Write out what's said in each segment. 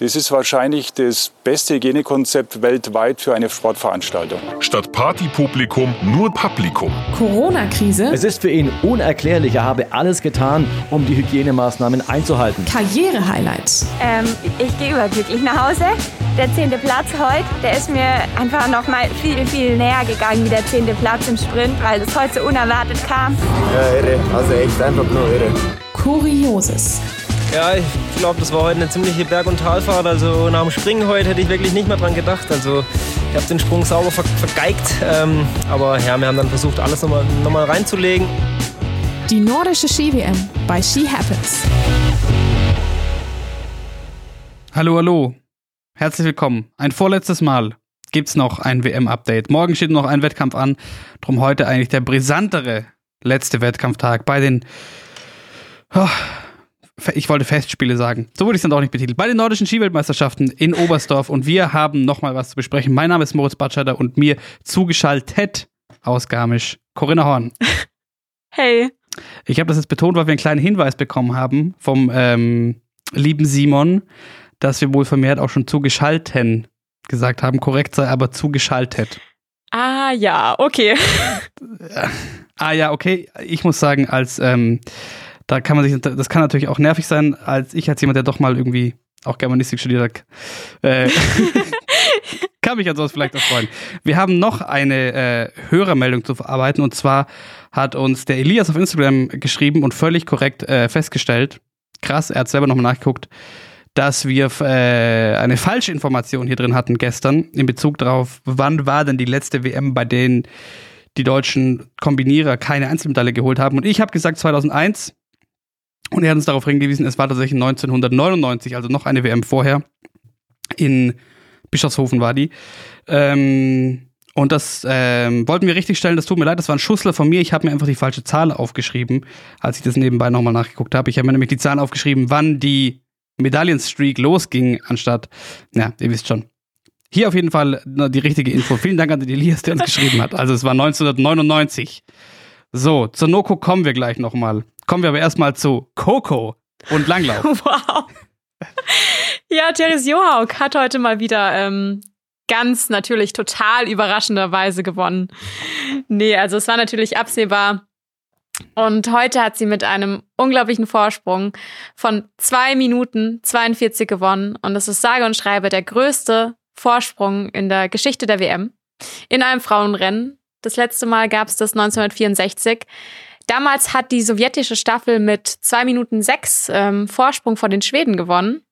Das ist wahrscheinlich das beste Hygienekonzept weltweit für eine Sportveranstaltung. Statt Partypublikum nur Publikum. Corona-Krise. Es ist für ihn unerklärlich. Er habe alles getan, um die Hygienemaßnahmen einzuhalten. Karriere-Highlights. Ähm, ich gehe überglücklich nach Hause. Der zehnte Platz heute, der ist mir einfach noch mal viel, viel näher gegangen wie der zehnte Platz im Sprint, weil es heute so unerwartet kam. Ja, irre. Also echt einfach nur irre. Kurioses. Ja, ich glaube, das war heute eine ziemliche Berg- und Talfahrt. Also nach dem Springen heute hätte ich wirklich nicht mehr dran gedacht. Also ich habe den Sprung sauber ver vergeigt. Ähm, aber ja, wir haben dann versucht, alles nochmal noch mal reinzulegen. Die nordische Ski-WM bei Ski Happens. Hallo, hallo. Herzlich willkommen. Ein vorletztes Mal gibt's noch ein WM-Update. Morgen steht noch ein Wettkampf an. Drum heute eigentlich der brisantere letzte Wettkampftag bei den. Oh, ich wollte Festspiele sagen. So wurde ich es dann auch nicht betitelt. Bei den nordischen Skiweltmeisterschaften in Oberstdorf. Und wir haben nochmal was zu besprechen. Mein Name ist Moritz Batscheider und mir zugeschaltet aus Garmisch Corinna Horn. Hey. Ich habe das jetzt betont, weil wir einen kleinen Hinweis bekommen haben vom ähm, lieben Simon, dass wir wohl vermehrt auch schon zugeschalten gesagt haben. Korrekt sei aber zugeschaltet. Ah ja, okay. ah ja, okay. Ich muss sagen, als ähm, da kann man sich, das kann natürlich auch nervig sein, als ich als jemand, der doch mal irgendwie auch Germanistik studiert hat, äh, kann mich an sowas vielleicht auch freuen. Wir haben noch eine äh, Hörermeldung zu verarbeiten und zwar hat uns der Elias auf Instagram geschrieben und völlig korrekt äh, festgestellt, krass, er hat selber nochmal nachgeguckt, dass wir äh, eine falsche Information hier drin hatten gestern in Bezug darauf, wann war denn die letzte WM, bei denen die deutschen Kombinierer keine Einzelmedaille geholt haben. Und ich habe gesagt 2001 und er hat uns darauf hingewiesen, es war tatsächlich 1999, also noch eine WM vorher. In Bischofshofen war die. Ähm, und das ähm, wollten wir richtig stellen. Das tut mir leid, das war ein Schussler von mir. Ich habe mir einfach die falsche Zahl aufgeschrieben, als ich das nebenbei nochmal nachgeguckt habe. Ich habe mir nämlich die Zahl aufgeschrieben, wann die Medaillenstreak losging, anstatt, ja, ihr wisst schon. Hier auf jeden Fall die richtige Info. Vielen Dank an den Elias, der uns geschrieben hat. Also es war 1999. So, zur Noko kommen wir gleich nochmal. Kommen wir aber erstmal zu Coco und Langlauf. Wow. Ja, Therese Johaug hat heute mal wieder ähm, ganz natürlich total überraschenderweise gewonnen. Nee, also es war natürlich absehbar. Und heute hat sie mit einem unglaublichen Vorsprung von zwei Minuten 42 gewonnen. Und das ist sage und schreibe der größte Vorsprung in der Geschichte der WM in einem Frauenrennen. Das letzte Mal gab es das 1964. Damals hat die sowjetische Staffel mit zwei Minuten sechs ähm, Vorsprung vor den Schweden gewonnen.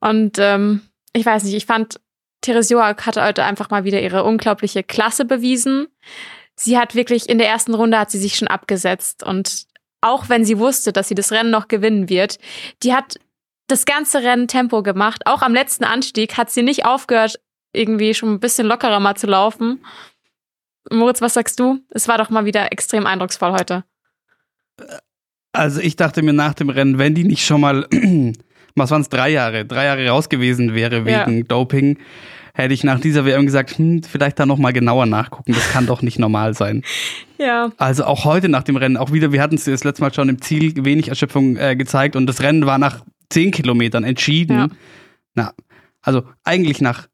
Und ähm, ich weiß nicht, ich fand, Therese Johaug hatte heute einfach mal wieder ihre unglaubliche Klasse bewiesen. Sie hat wirklich in der ersten Runde hat sie sich schon abgesetzt und auch wenn sie wusste, dass sie das Rennen noch gewinnen wird, die hat das ganze Rennen Tempo gemacht. Auch am letzten Anstieg hat sie nicht aufgehört, irgendwie schon ein bisschen lockerer mal zu laufen. Moritz, was sagst du? Es war doch mal wieder extrem eindrucksvoll heute. Also ich dachte mir nach dem Rennen, wenn die nicht schon mal, was waren es, drei Jahre, drei Jahre raus gewesen wäre wegen ja. Doping, hätte ich nach dieser WM gesagt, hm, vielleicht da nochmal genauer nachgucken. Das kann doch nicht normal sein. Ja. Also auch heute nach dem Rennen, auch wieder, wir hatten es das letzte Mal schon im Ziel wenig Erschöpfung äh, gezeigt und das Rennen war nach zehn Kilometern entschieden. Ja. Na, also eigentlich nach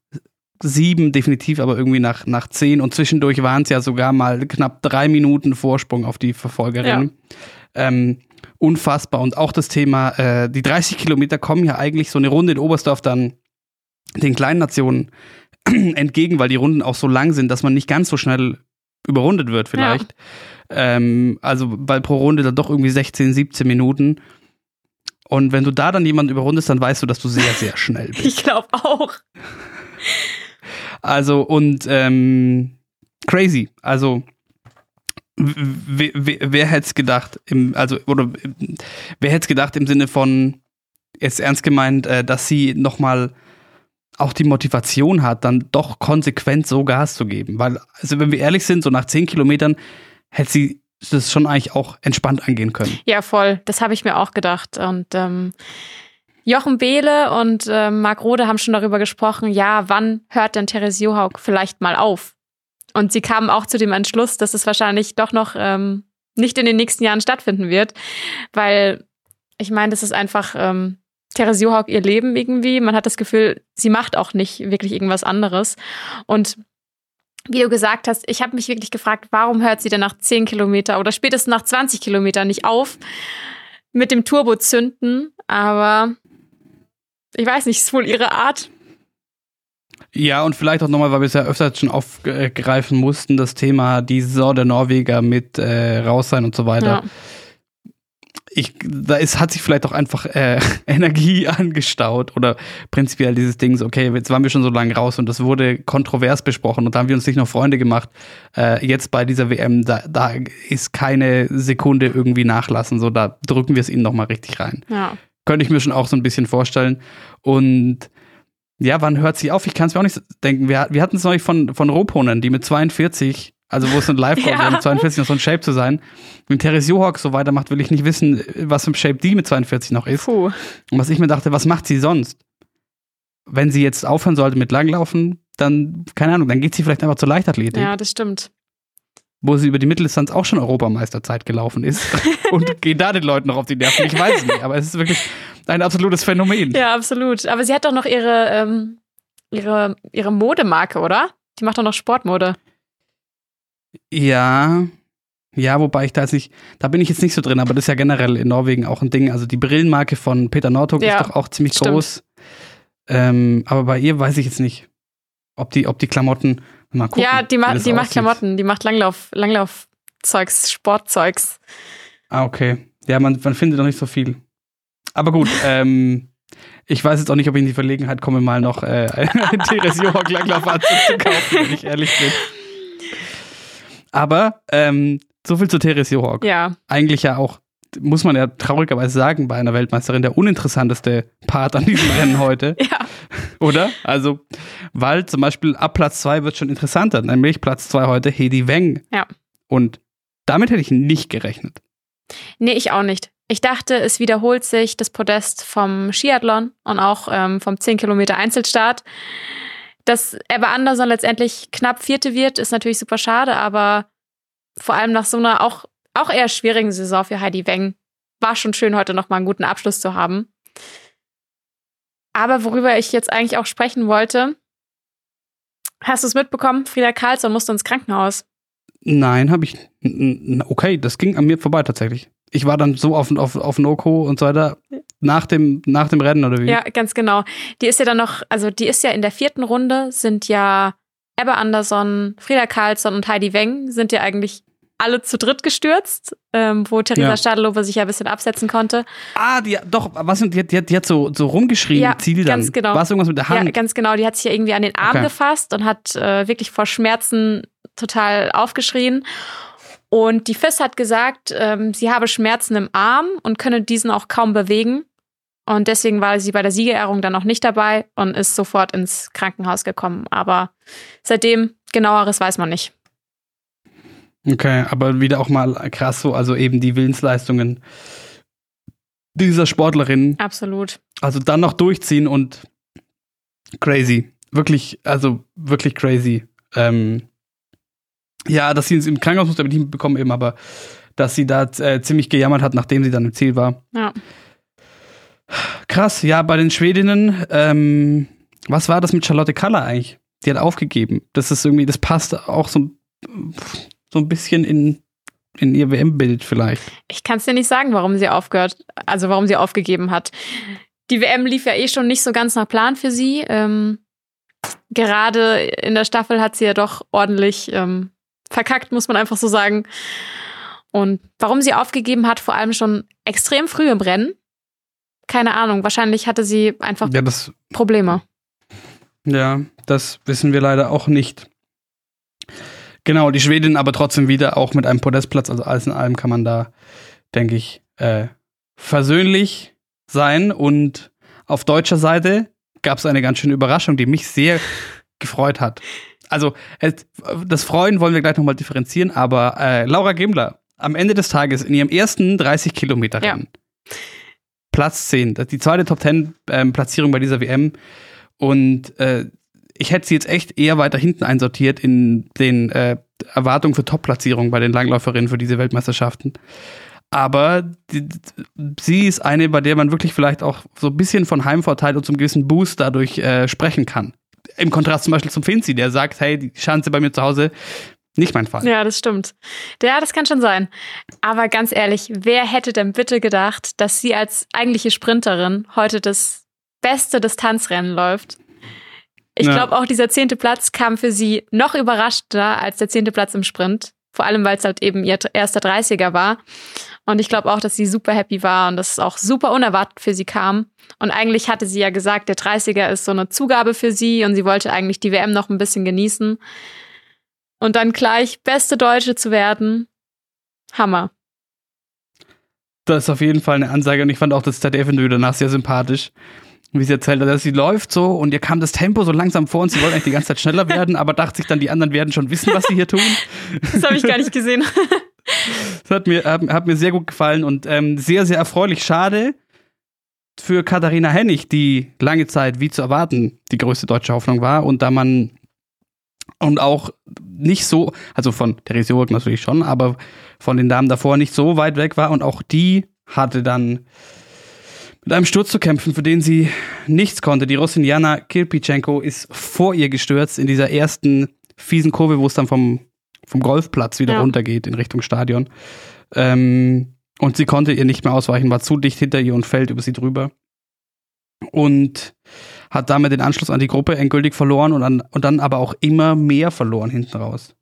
sieben definitiv, aber irgendwie nach, nach zehn und zwischendurch waren es ja sogar mal knapp drei Minuten Vorsprung auf die Verfolgerin. Ja. Ähm, unfassbar. Und auch das Thema, äh, die 30 Kilometer kommen ja eigentlich so eine Runde in Oberstdorf dann den kleinen Nationen entgegen, weil die Runden auch so lang sind, dass man nicht ganz so schnell überrundet wird vielleicht. Ja. Ähm, also weil pro Runde dann doch irgendwie 16, 17 Minuten. Und wenn du da dann jemanden überrundest, dann weißt du, dass du sehr, sehr schnell bist. Ich glaube auch. Also und ähm, crazy. Also wer, hätte es gedacht? Im, also oder wer hätte es gedacht im Sinne von jetzt ernst gemeint, äh, dass sie noch mal auch die Motivation hat, dann doch konsequent so Gas zu geben. Weil, also wenn wir ehrlich sind, so nach zehn Kilometern hätte sie das schon eigentlich auch entspannt angehen können. Ja, voll. Das habe ich mir auch gedacht. Und ähm, Jochen Behle und äh, Marc Rode haben schon darüber gesprochen, ja, wann hört denn Therese Johaug vielleicht mal auf? Und sie kamen auch zu dem Entschluss, dass es wahrscheinlich doch noch ähm, nicht in den nächsten Jahren stattfinden wird, weil ich meine, das ist einfach ähm, Therese Johaug ihr Leben irgendwie. Man hat das Gefühl, sie macht auch nicht wirklich irgendwas anderes. Und wie du gesagt hast, ich habe mich wirklich gefragt, warum hört sie denn nach 10 Kilometer oder spätestens nach 20 Kilometern nicht auf mit dem Turbo zünden? Aber ich weiß nicht, ist wohl ihre Art. Ja, und vielleicht auch nochmal, weil wir es ja öfter schon aufgreifen mussten, das Thema die Saison der Norweger mit äh, raus sein und so weiter. Ja. Ich, da ist, hat sich vielleicht auch einfach äh, Energie angestaut oder prinzipiell dieses Dings, okay, jetzt waren wir schon so lange raus und das wurde kontrovers besprochen und da haben wir uns nicht noch Freunde gemacht. Äh, jetzt bei dieser WM, da, da ist keine Sekunde irgendwie nachlassen, so da drücken wir es ihnen nochmal richtig rein. Ja. Könnte ich mir schon auch so ein bisschen vorstellen. Und ja, wann hört sie auf? Ich kann es mir auch nicht denken. Wir, wir hatten es neulich von, von Roponen, die mit 42, also wo es ein Live ja. mit 42 noch so ein Shape zu sein. Wenn Therese Johawk so weitermacht, will ich nicht wissen, was für ein Shape die mit 42 noch ist. Puh. Und was ich mir dachte, was macht sie sonst? Wenn sie jetzt aufhören sollte mit Langlaufen, dann, keine Ahnung, dann geht sie vielleicht einfach zur Leichtathletik. Ja, das stimmt wo sie über die Mitteldistanz auch schon Europameisterzeit gelaufen ist und geht da den Leuten noch auf die Nerven. Ich weiß es nicht, aber es ist wirklich ein absolutes Phänomen. Ja, absolut. Aber sie hat doch noch ihre, ähm, ihre, ihre Modemarke, oder? Die macht doch noch Sportmode. Ja, ja, wobei ich da jetzt nicht, da bin ich jetzt nicht so drin, aber das ist ja generell in Norwegen auch ein Ding. Also die Brillenmarke von Peter Northug ja, ist doch auch ziemlich stimmt. groß. Ähm, aber bei ihr weiß ich jetzt nicht, ob die, ob die Klamotten, Mal gucken, ja, die, ma die macht Klamotten, die macht Langlauf, Langlaufzeugs, Sportzeugs. Ah, okay. Ja, man, man findet noch nicht so viel. Aber gut, ähm, ich weiß jetzt auch nicht, ob ich in die Verlegenheit komme, mal noch äh, einen Therese Johawk Langlaufanzug zu kaufen, wenn ich ehrlich bin. Aber ähm, so viel zu Therese Johawk. Ja. Eigentlich ja auch, muss man ja traurigerweise sagen, bei einer Weltmeisterin der uninteressanteste Part an diesem Rennen heute. ja. Oder? Also, weil zum Beispiel ab Platz 2 wird schon interessanter, nämlich Platz 2 heute Hedi Weng. Ja. Und damit hätte ich nicht gerechnet. Nee, ich auch nicht. Ich dachte, es wiederholt sich das Podest vom Skiathlon und auch ähm, vom 10 Kilometer Einzelstart. Dass Ebba Anderson letztendlich knapp Vierte wird, ist natürlich super schade, aber vor allem nach so einer auch, auch eher schwierigen Saison für Heidi Weng war schon schön, heute nochmal einen guten Abschluss zu haben. Aber worüber ich jetzt eigentlich auch sprechen wollte, hast du es mitbekommen? Frieda Karlsson musste ins Krankenhaus. Nein, habe ich. Okay, das ging an mir vorbei tatsächlich. Ich war dann so auf, auf, auf Noko und so weiter nach dem, nach dem Rennen oder wie? Ja, ganz genau. Die ist ja dann noch, also die ist ja in der vierten Runde, sind ja Ebbe Anderson, Frieda Karlsson und Heidi Weng sind ja eigentlich alle zu dritt gestürzt, ähm, wo Theresa ja. Stadelover sich ja ein bisschen absetzen konnte. Ah, die, doch, was, die, die, die hat so, so rumgeschrien, ja, Ziel dann. Ganz genau. War es irgendwas mit der Hand? Ja, ganz genau. Die hat sich ja irgendwie an den Arm okay. gefasst und hat äh, wirklich vor Schmerzen total aufgeschrien. Und die FIS hat gesagt, ähm, sie habe Schmerzen im Arm und könne diesen auch kaum bewegen. Und deswegen war sie bei der Siegerehrung dann noch nicht dabei und ist sofort ins Krankenhaus gekommen. Aber seitdem genaueres weiß man nicht. Okay, aber wieder auch mal krass so, also eben die Willensleistungen dieser Sportlerin. Absolut. Also dann noch durchziehen und crazy. Wirklich, also wirklich crazy. Ähm, ja, dass sie im Krankenhaus musste, habe ich nicht bekommen eben, aber dass sie da äh, ziemlich gejammert hat, nachdem sie dann im Ziel war. Ja. Krass, ja, bei den Schwedinnen, ähm, was war das mit Charlotte Kaller eigentlich? Die hat aufgegeben. Das ist irgendwie, das passt auch so so ein bisschen in, in ihr WM-Bild vielleicht. Ich kann es dir nicht sagen, warum sie aufgehört, also warum sie aufgegeben hat. Die WM lief ja eh schon nicht so ganz nach Plan für sie. Ähm, gerade in der Staffel hat sie ja doch ordentlich ähm, verkackt, muss man einfach so sagen. Und warum sie aufgegeben hat, vor allem schon extrem früh im Rennen. Keine Ahnung, wahrscheinlich hatte sie einfach ja, das, Probleme. Ja, das wissen wir leider auch nicht. Genau, die Schwedin aber trotzdem wieder auch mit einem Podestplatz. Also alles in allem kann man da, denke ich, äh, versöhnlich sein. Und auf deutscher Seite gab es eine ganz schöne Überraschung, die mich sehr gefreut hat. Also das Freuen wollen wir gleich nochmal differenzieren, aber äh, Laura Gimler am Ende des Tages in ihrem ersten 30 Kilometer Rennen. Ja. Platz 10, die zweite Top 10 ähm, Platzierung bei dieser WM. Und äh, ich hätte sie jetzt echt eher weiter hinten einsortiert in den äh, Erwartungen für Top-Platzierungen bei den Langläuferinnen für diese Weltmeisterschaften. aber die, sie ist eine, bei der man wirklich vielleicht auch so ein bisschen von Heimvorteil und zum gewissen Boost dadurch äh, sprechen kann. Im Kontrast zum Beispiel zum Finzi, der sagt, hey, die Chance bei mir zu Hause, nicht mein Fall. Ja, das stimmt. Ja, das kann schon sein. Aber ganz ehrlich, wer hätte denn bitte gedacht, dass sie als eigentliche Sprinterin heute das beste Distanzrennen läuft? Ich Ja. glaube, auch dieser zehnte Platz kam für sie noch überraschter als der zehnte Platz im Sprint. Vor allem, weil es halt eben ihr erster 30er war. Und ich glaube auch, dass sie super happy war und dass es auch super unerwartet für sie kam. Und eigentlich hatte sie ja gesagt, der 30er ist so eine Zugabe für sie und sie wollte eigentlich die WM noch ein bisschen genießen. Und dann gleich beste Deutsche zu werden, Hammer. Das ist auf jeden Fall eine Ansage und ich fand auch das ZDF-Interview danach sehr sympathisch. Wie sie erzählt hat, dass sie läuft so und ihr kam das Tempo so langsam vor und sie wollte eigentlich die ganze Zeit schneller werden, aber dachte sich dann, die anderen werden schon wissen, was sie hier tun. Das habe ich gar nicht gesehen. Das hat mir, hat, hat mir sehr gut gefallen und ähm, sehr, sehr erfreulich. Schade für Katharina Hennig, die lange Zeit, wie zu erwarten, die größte deutsche Hoffnung war und da man und auch nicht so, also von Therese Jourg natürlich schon, aber von den Damen davor nicht so weit weg war und auch die hatte dann mit einem Sturz zu kämpfen, für den sie nichts konnte. Die Russin Jana Kirpitschenko ist vor ihr gestürzt in dieser ersten fiesen Kurve, wo es dann vom, vom Golfplatz wieder Ja. runtergeht in Richtung Stadion. Ähm, und sie konnte ihr nicht mehr ausweichen, war zu dicht hinter ihr und fällt über sie drüber. Und hat damit den Anschluss an die Gruppe endgültig verloren und, an, und dann aber auch immer mehr verloren hinten raus.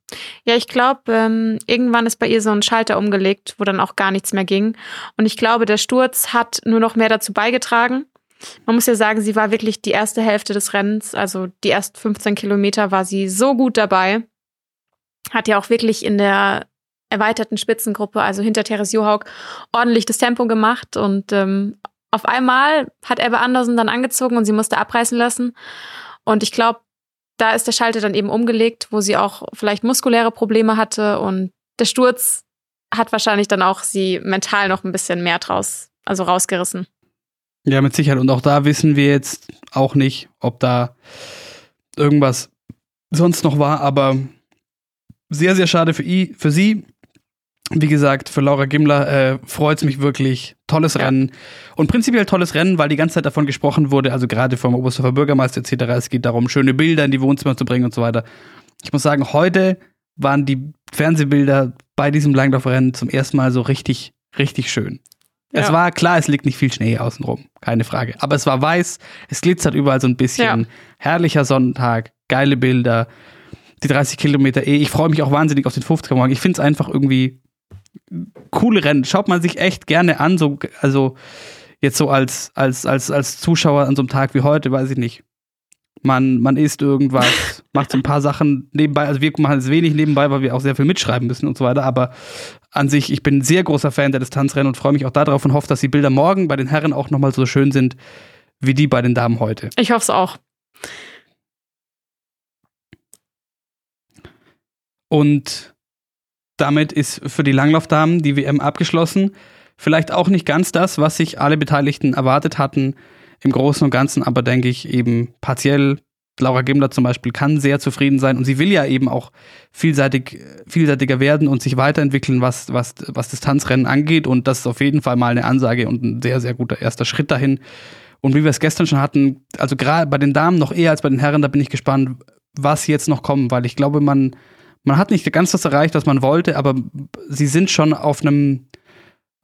Ja, ich glaube, ähm, irgendwann ist bei ihr so ein Schalter umgelegt, wo dann auch gar nichts mehr ging. Und ich glaube, der Sturz hat nur noch mehr dazu beigetragen. Man muss ja sagen, sie war wirklich die erste Hälfte des Rennens, also die ersten 15 Kilometer war sie so gut dabei. Hat ja auch wirklich in der erweiterten Spitzengruppe, also hinter Therese Johaug, ordentlich das Tempo gemacht. Und ähm, auf einmal hat Ebbe Andersen dann angezogen und sie musste abreißen lassen. Und ich glaube, da ist der Schalter dann eben umgelegt, wo sie auch vielleicht muskuläre Probleme hatte und der Sturz hat wahrscheinlich dann auch sie mental noch ein bisschen mehr draus, also rausgerissen. Ja, mit Sicherheit. Und auch da wissen wir jetzt auch nicht, ob da irgendwas sonst noch war, aber sehr, sehr schade für, i, für sie. Wie gesagt, für Laura Gimler äh, freut es mich wirklich. Tolles Rennen. Und prinzipiell tolles Rennen, weil die ganze Zeit davon gesprochen wurde, also gerade vom Oberstdorfer Bürgermeister etc. Es geht darum, schöne Bilder in die Wohnzimmer zu bringen und so weiter. Ich muss sagen, heute waren die Fernsehbilder bei diesem Langlaufrennen zum ersten Mal so richtig, richtig schön. Es Ja. war klar, es liegt nicht viel Schnee außenrum, keine Frage. Aber es war weiß, es glitzert überall so ein bisschen. Ja. Herrlicher Sonntag, geile Bilder, die 30 Kilometer eh. Ich freue mich auch wahnsinnig auf den 50er morgen. Ich finde es einfach irgendwie coole Rennen. Schaut man sich echt gerne an, so, also jetzt so als, als, als, als Zuschauer an so einem Tag wie heute, weiß ich nicht. Man, man isst irgendwas, macht so ein paar Sachen nebenbei. Also wir machen es wenig nebenbei, weil wir auch sehr viel mitschreiben müssen und so weiter. Aber an sich, ich bin ein sehr großer Fan der Distanzrennen und freue mich auch darauf und hoffe, dass die Bilder morgen bei den Herren auch nochmal so schön sind wie die bei den Damen heute. Ich hoffe es auch. Und damit ist für die Langlaufdamen die WM abgeschlossen. Vielleicht auch nicht ganz das, was sich alle Beteiligten erwartet hatten im Großen und Ganzen, aber denke ich eben partiell. Laura Gimler zum Beispiel kann sehr zufrieden sein und sie will ja eben auch vielseitig, vielseitiger werden und sich weiterentwickeln, was, was, was Distanzrennen angeht. Und das ist auf jeden Fall mal eine Ansage und ein sehr, sehr guter erster Schritt dahin. Und wie wir es gestern schon hatten, also gerade bei den Damen noch eher als bei den Herren, da bin ich gespannt, was jetzt noch kommt, weil ich glaube, man, man hat nicht ganz das erreicht, was man wollte, aber sie sind schon auf einem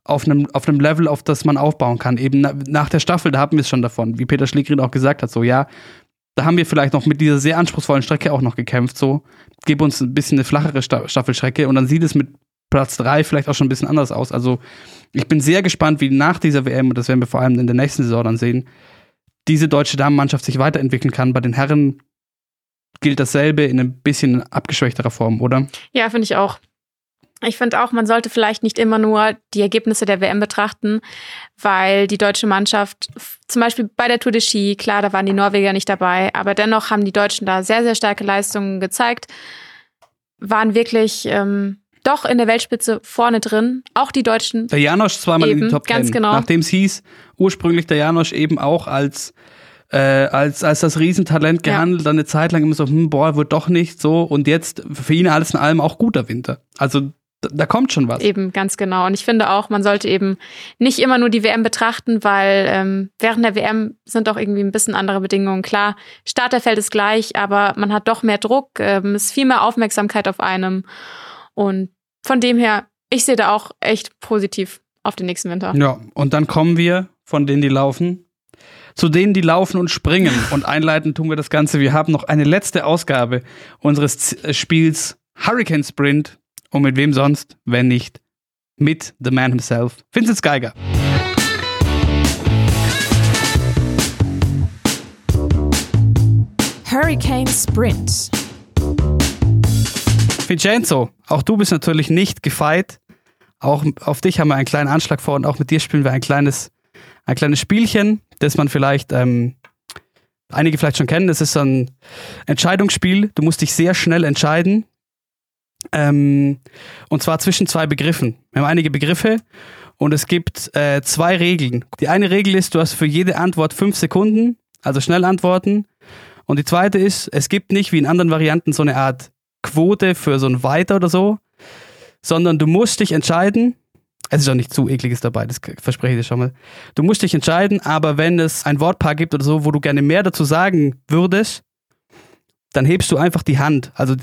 auf einem, auf einem Level, auf das man aufbauen kann. Eben na, nach der Staffel, da haben wir es schon davon, wie Peter Schlegrin auch gesagt hat, so ja, da haben wir vielleicht noch mit dieser sehr anspruchsvollen Strecke auch noch gekämpft, so gib uns ein bisschen eine flachere Sta Staffelstrecke und dann sieht es mit Platz drei vielleicht auch schon ein bisschen anders aus. Also ich bin sehr gespannt, wie nach dieser WM, und das werden wir vor allem in der nächsten Saison dann sehen, diese deutsche Damenmannschaft sich weiterentwickeln kann. Bei den Herren gilt dasselbe in ein bisschen abgeschwächterer Form, oder? Ja, finde ich auch. Ich finde auch, man sollte vielleicht nicht immer nur die Ergebnisse der WM betrachten, weil die deutsche Mannschaft, zum Beispiel bei der Tour de Ski, klar, da waren die Norweger nicht dabei, aber dennoch haben die Deutschen da sehr, sehr starke Leistungen gezeigt, waren wirklich ähm, doch in der Weltspitze vorne drin. Auch die Deutschen. Der Janosch zweimal in Eben, die Top ganz 10. genau. Nachdem es hieß, ursprünglich der Janosch eben auch als, äh, als, als das Riesentalent Ja. gehandelt, dann eine Zeit lang immer so, hm, boah, wird doch nicht so. Und jetzt für ihn alles in allem auch guter Winter. Also da, da kommt schon was. Eben, ganz genau. Und ich finde auch, man sollte eben nicht immer nur die WM betrachten, weil ähm, während der WM sind auch irgendwie ein bisschen andere Bedingungen. Klar, Starterfeld ist gleich, aber man hat doch mehr Druck, ähm, ist viel mehr Aufmerksamkeit auf einem. Und von dem her, ich sehe da auch echt positiv auf den nächsten Winter. Ja, und dann kommen wir von denen, die laufen, zu denen, die laufen und springen. Und einleiten tun wir das Ganze. Wir haben noch eine letzte Ausgabe unseres äh, Spiels Hurricane Sprint. Und mit wem sonst, wenn nicht mit The Man himself, Vincent Geiger. Hurricane Sprint. Vincenzo, auch du bist natürlich nicht gefeit. Auch auf dich haben wir einen kleinen Anschlag vor und auch mit dir spielen wir ein kleines, ein kleines Spielchen, das man vielleicht, ähm, einige vielleicht schon kennen. Das ist so ein Entscheidungsspiel. Du musst dich sehr schnell entscheiden. Ähm, und zwar zwischen zwei Begriffen. Wir haben einige Begriffe und es gibt äh, zwei Regeln. Die eine Regel ist, du hast für jede Antwort fünf Sekunden, also schnell antworten. Und die zweite ist, es gibt nicht wie in anderen Varianten so eine Art Quote für so ein Weiter oder so, sondern du musst dich entscheiden. Es ist auch nicht zu ekliges dabei, das verspreche ich dir schon mal. Du musst dich entscheiden, aber wenn es ein Wortpaar gibt oder so, wo du gerne mehr dazu sagen würdest, dann hebst du einfach die Hand. Also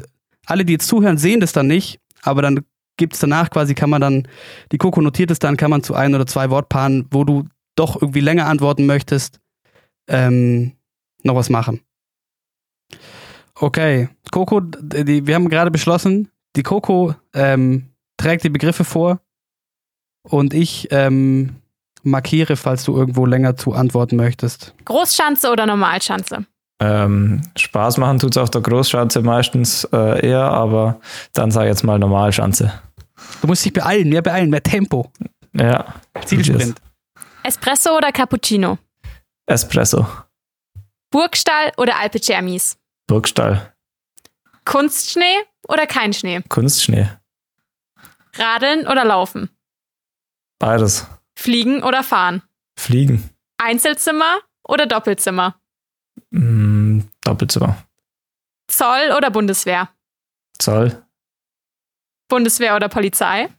alle, die jetzt zuhören, sehen das dann nicht, aber dann gibt es danach quasi, kann man dann, die Coco notiert es dann, kann man zu ein oder zwei Wortpaaren, wo du doch irgendwie länger antworten möchtest, ähm, noch was machen. Okay, Coco, die, wir haben gerade beschlossen, die Coco ähm, trägt die Begriffe vor und ich ähm, markiere, falls du irgendwo länger zu antworten möchtest. Großschanze oder Normalschanze? Ähm, Spaß machen tut es auf der Großschanze meistens äh, eher, aber dann sag ich jetzt mal Normalschanze. Du musst dich beeilen, mehr beeilen, mehr Tempo. Ja. Zielsprint. Espresso oder Cappuccino? Espresso. Burgstall oder Alpe Cermis? Burgstall. Kunstschnee oder kein Schnee? Kunstschnee. Radeln oder laufen? Beides. Fliegen oder fahren? Fliegen. Einzelzimmer oder Doppelzimmer? Mm, Doppelzimmer. Zoll oder Bundeswehr? Zoll. Bundeswehr oder Polizei?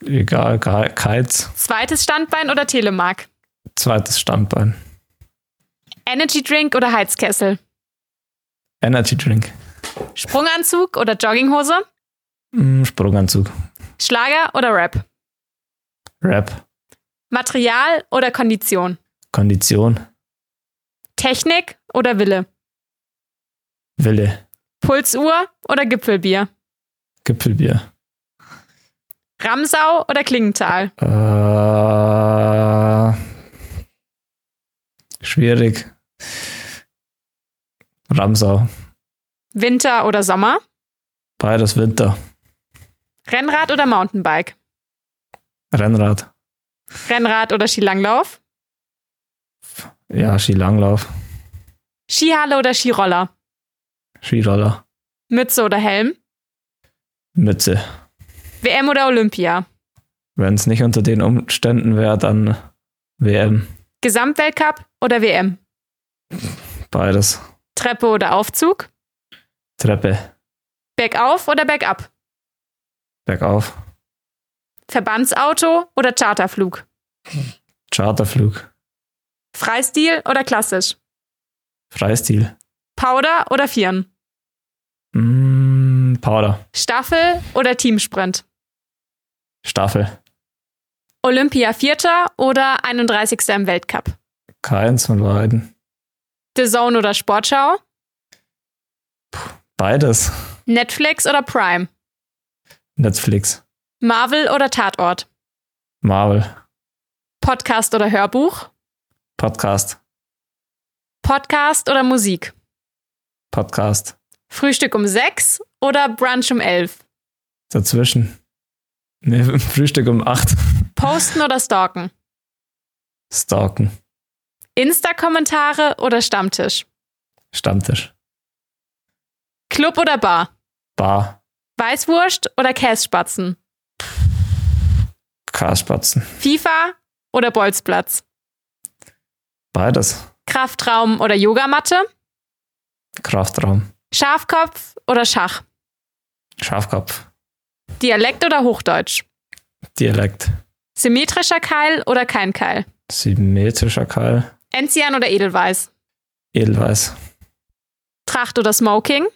Egal, Ke- Keiz. Zweites Standbein oder Telemark? Zweites Standbein. Energy Drink oder Heizkessel? Energy Drink. Sprunganzug oder Jogginghose? Mm, Sprunganzug. Schlager oder Rap? Rap. Material oder Kondition? Kondition. Technik oder Wille? Wille. Pulsuhr oder Gipfelbier? Gipfelbier. Ramsau oder Klingenthal? Äh, schwierig. Ramsau. Winter oder Sommer? Beides Winter. Rennrad oder Mountainbike? Rennrad. Rennrad oder Skilanglauf? Ja, Skilanglauf. Skihalle oder Skiroller? Skiroller. Mütze oder Helm? Mütze. WM oder Olympia? Wenn es nicht unter den Umständen wäre, dann WM. Gesamtweltcup oder WM? Beides. Treppe oder Aufzug? Treppe. Bergauf oder bergab? Bergauf. Verbandsauto oder Charterflug? Charterflug. Freistil oder klassisch? Freistil. Powder oder Vieren? Mm, Powder. Staffel oder Teamsprint? Staffel. Olympia Vierter oder 31. im Weltcup? Keins von beiden. The Zone oder Sportschau? Beides. Netflix oder Prime? Netflix. Marvel oder Tatort? Marvel. Podcast oder Hörbuch? Podcast. Podcast oder Musik? Podcast. Frühstück um sechs oder Brunch um elf? Dazwischen. Ne, Frühstück um 8. Posten oder stalken? Stalken. Insta-Kommentare oder Stammtisch? Stammtisch. Club oder Bar? Bar. Weißwurst oder Kässpatzen? Karspatzen. FIFA oder Bolzplatz? Beides. Kraftraum oder Yogamatte? Kraftraum. Schafkopf oder Schach? Schafkopf. Dialekt oder Hochdeutsch? Dialekt. Symmetrischer Keil oder kein Keil? Symmetrischer Keil. Enzian oder Edelweiß? Edelweiß. Tracht oder Smoking?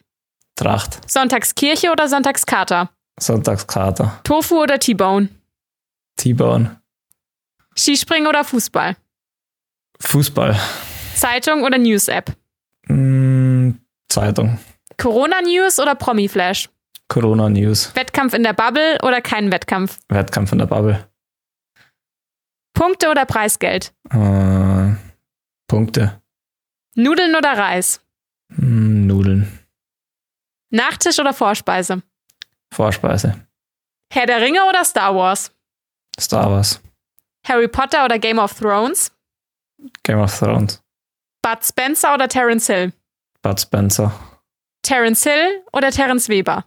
Tracht. Sonntagskirche oder Sonntagskater? Sonntagskater. Tofu oder T-Bone? T-Bone. Skispringen oder Fußball? Fußball. Zeitung oder News-App? Mm, Zeitung. Corona-News oder Promi-Flash? Corona News. Wettkampf in der Bubble oder kein Wettkampf? Wettkampf in der Bubble. Punkte oder Preisgeld? Äh, Punkte. Nudeln oder Reis? Mm, Nudeln. Nachtisch oder Vorspeise? Vorspeise. Herr der Ringe oder Star Wars? Star Wars. Harry Potter oder Game of Thrones? Game of Thrones. Bud Spencer oder Terence Hill? Bud Spencer. Terence Hill oder Terence Weber?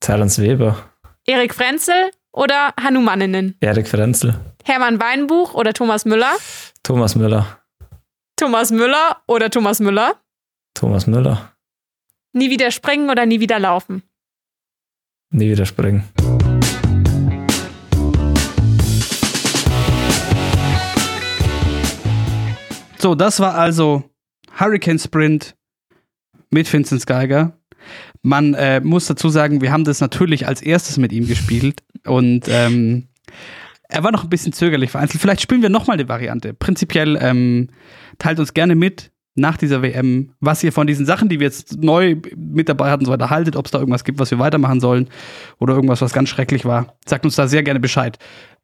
Terence Weber. Erik Frenzel oder Hanumaninnen? Erik Frenzel. Hermann Weinbuch oder Thomas Müller? Thomas Müller. Thomas Müller oder Thomas Müller? Thomas Müller. Nie wieder springen oder nie wieder laufen? Nie wieder springen. So, das war also Hurricane Sprint mit Vincent Geiger. Man äh, muss dazu sagen, wir haben das natürlich als erstes mit ihm gespielt und ähm, er war noch ein bisschen zögerlich vereinzelt. Vielleicht spielen wir nochmal die Variante. Prinzipiell ähm, teilt uns gerne mit nach dieser WM, was ihr von diesen Sachen, die wir jetzt neu mit dabei hatten, so weiter haltet, ob es da irgendwas gibt, was wir weitermachen sollen oder irgendwas, was ganz schrecklich war. Sagt uns da sehr gerne Bescheid.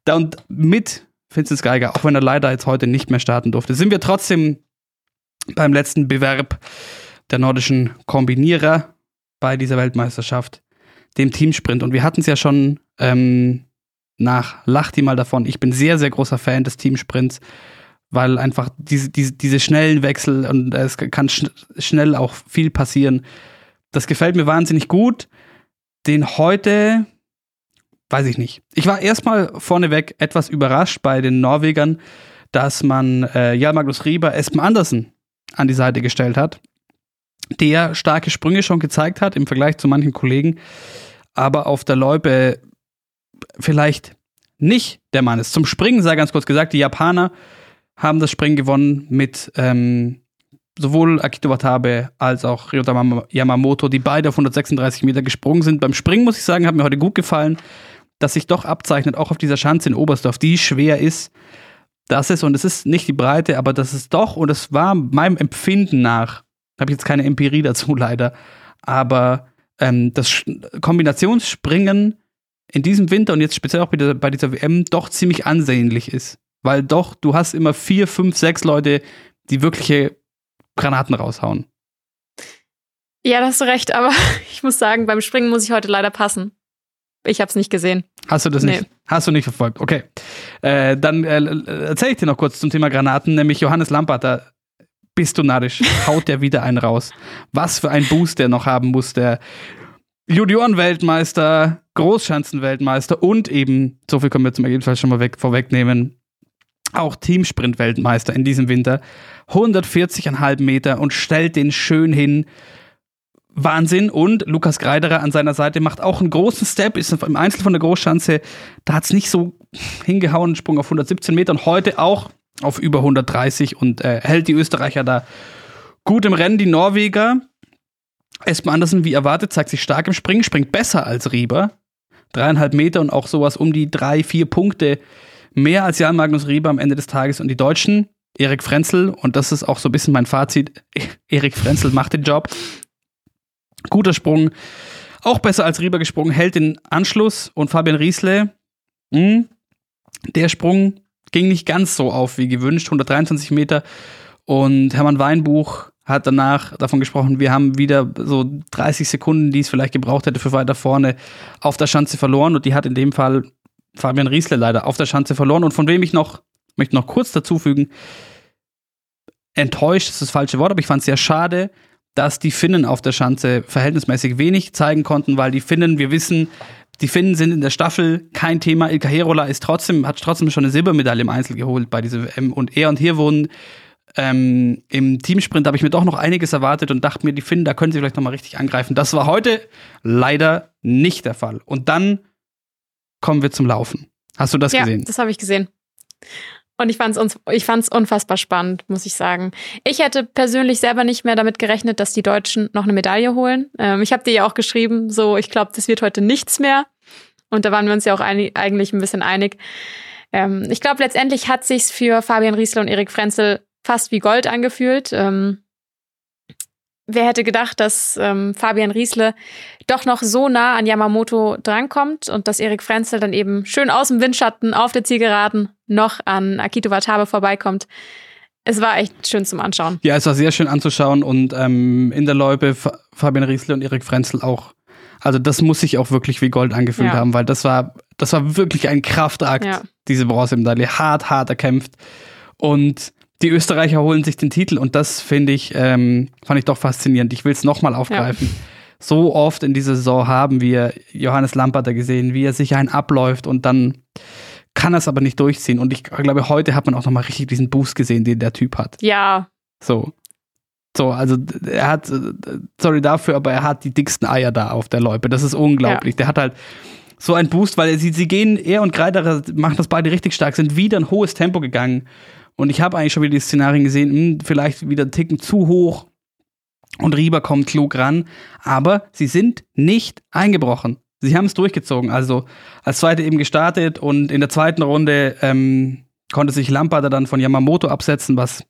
Da und mit Vincent Geiger, auch wenn er leider jetzt heute nicht mehr starten durfte, sind wir trotzdem beim letzten Bewerb der nordischen Kombinierer bei dieser Weltmeisterschaft, dem Teamsprint. Und wir hatten es ja schon ähm, nach Lachti mal davon. Ich bin sehr, sehr großer Fan des Teamsprints, weil einfach diese, diese, diese schnellen Wechsel und es kann sch schnell auch viel passieren. Das gefällt mir wahnsinnig gut. Den heute, weiß ich nicht. Ich war erstmal vorneweg etwas überrascht bei den Norwegern, dass man äh, Jan Magnus Rieber Espen Andersen an die Seite gestellt hat, der starke Sprünge schon gezeigt hat im Vergleich zu manchen Kollegen, aber auf der Loipe vielleicht nicht der Mann ist. Zum Springen sei ganz kurz gesagt, die Japaner haben das Springen gewonnen mit ähm, sowohl Akito Watabe als auch Ryota Yamamoto, die beide auf 136 Meter gesprungen sind. Beim Springen muss ich sagen, hat mir heute gut gefallen, dass sich doch abzeichnet, auch auf dieser Schanze in Oberstdorf, die schwer ist, dass es, und es ist nicht die Breite, aber das ist doch, und es war meinem Empfinden nach, habe ich jetzt keine Empirie dazu leider, aber ähm, das Kombinationsspringen in diesem Winter und jetzt speziell auch bei dieser, bei dieser WM doch ziemlich ansehnlich ist. Weil doch, du hast immer vier, fünf, sechs Leute, die wirkliche Granaten raushauen. Ja, da hast du recht, aber ich muss sagen, beim Springen muss ich heute leider passen. Ich habe es nicht gesehen. Hast du das Nee. nicht? Hast du nicht verfolgt? Okay. Äh, dann äh, erzähle ich dir noch kurz zum Thema Granaten, nämlich Johannes Lampert, da bist du narrisch, haut der wieder einen raus. Was für ein Boost der noch haben muss, der Junioren-Weltmeister, Großschanzen-Weltmeister und eben, so viel können wir zum jedenfalls schon mal weg, vorwegnehmen, auch Teamsprint-Weltmeister in diesem Winter. 140,5 Meter und stellt den schön hin. Wahnsinn. Und Lukas Greiderer an seiner Seite macht auch einen großen Step, ist im Einzel von der Großschanze. Da hat es nicht so hingehauen, Sprung auf 117 Meter und heute auch auf über 130 und äh, hält die Österreicher da gut im Rennen. Die Norweger, Espen Andersen, wie erwartet, zeigt sich stark im Springen, springt besser als Rieber. Dreieinhalb Meter und auch sowas um die drei, vier Punkte mehr als Jan Magnus Rieber am Ende des Tages. Und die Deutschen, Erik Frenzel, und das ist auch so ein bisschen mein Fazit, Erik Frenzel macht den Job. Guter Sprung, auch besser als Rieber gesprungen, hält den Anschluss und Fabian Riesle, mh, der Sprung ging nicht ganz so auf wie gewünscht, 123 Meter. Und Hermann Weinbuch hat danach davon gesprochen, wir haben wieder so 30 Sekunden, die es vielleicht gebraucht hätte für weiter vorne, auf der Schanze verloren. Und die hat in dem Fall Fabian Riesle leider auf der Schanze verloren. Und von wem ich noch, möchte noch kurz dazufügen, enttäuscht ist das falsche Wort, aber ich fand es sehr schade, dass die Finnen auf der Schanze verhältnismäßig wenig zeigen konnten, weil die Finnen, wir wissen, die Finnen sind in der Staffel kein Thema. Ilka Herola ist trotzdem, hat trotzdem schon eine Silbermedaille im Einzel geholt bei dieser WM. Und er und hier wurden ähm, im Teamsprint, habe ich mir doch noch einiges erwartet und dachte mir, die Finnen, da können sie vielleicht nochmal richtig angreifen. Das war heute leider nicht der Fall. Und dann kommen wir zum Laufen. Hast du das ja, gesehen? das habe ich gesehen. Und ich fand es ich fand's unfassbar spannend, muss ich sagen. Ich hätte persönlich selber nicht mehr damit gerechnet, dass die Deutschen noch eine Medaille holen. Ähm, ich habe dir ja auch geschrieben, so, ich glaube, das wird heute nichts mehr. Und da waren wir uns ja auch einig, eigentlich ein bisschen einig. Ähm, ich glaube, letztendlich hat sich's für Fabian Riesler und Erik Frenzel fast wie Gold angefühlt. Ähm, wer hätte gedacht, dass ähm, Fabian Riesle doch noch so nah an Yamamoto drankommt und dass Erik Frenzel dann eben schön aus dem Windschatten auf der Zielgeraden noch an Akito Watabe vorbeikommt. Es war echt schön zum Anschauen. Ja, es war sehr schön anzuschauen und ähm, in der Loipe Fabian Riesle und Erik Frenzel auch. Also das muss sich auch wirklich wie Gold angefühlt ja. haben, weil das war, das war wirklich ein Kraftakt, ja. diese Bronzemedaille. Hart, hart erkämpft. Und die Österreicher holen sich den Titel und das finde ich, ähm, fand ich doch faszinierend. Ich will es nochmal aufgreifen. Ja. So oft in dieser Saison haben wir Johannes Lamperter gesehen, wie er sich ein abläuft und dann kann er es aber nicht durchziehen. Und ich glaube, heute hat man auch nochmal richtig diesen Boost gesehen, den der Typ hat. Ja. So. So, also er hat, sorry dafür, aber er hat die dicksten Eier da auf der Loipe. Das ist unglaublich. Ja. Der hat halt so einen Boost, weil sie, sie gehen, er und Greiderer machen das beide richtig stark, sind wieder ein hohes Tempo gegangen. Und ich habe eigentlich schon wieder die Szenarien gesehen, hm, vielleicht wieder einen Ticken zu hoch und Rieber kommt klug ran. Aber sie sind nicht eingebrochen. Sie haben es durchgezogen. Also als Zweite eben gestartet und in der zweiten Runde ähm, konnte sich Lampada dann von Yamamoto absetzen, was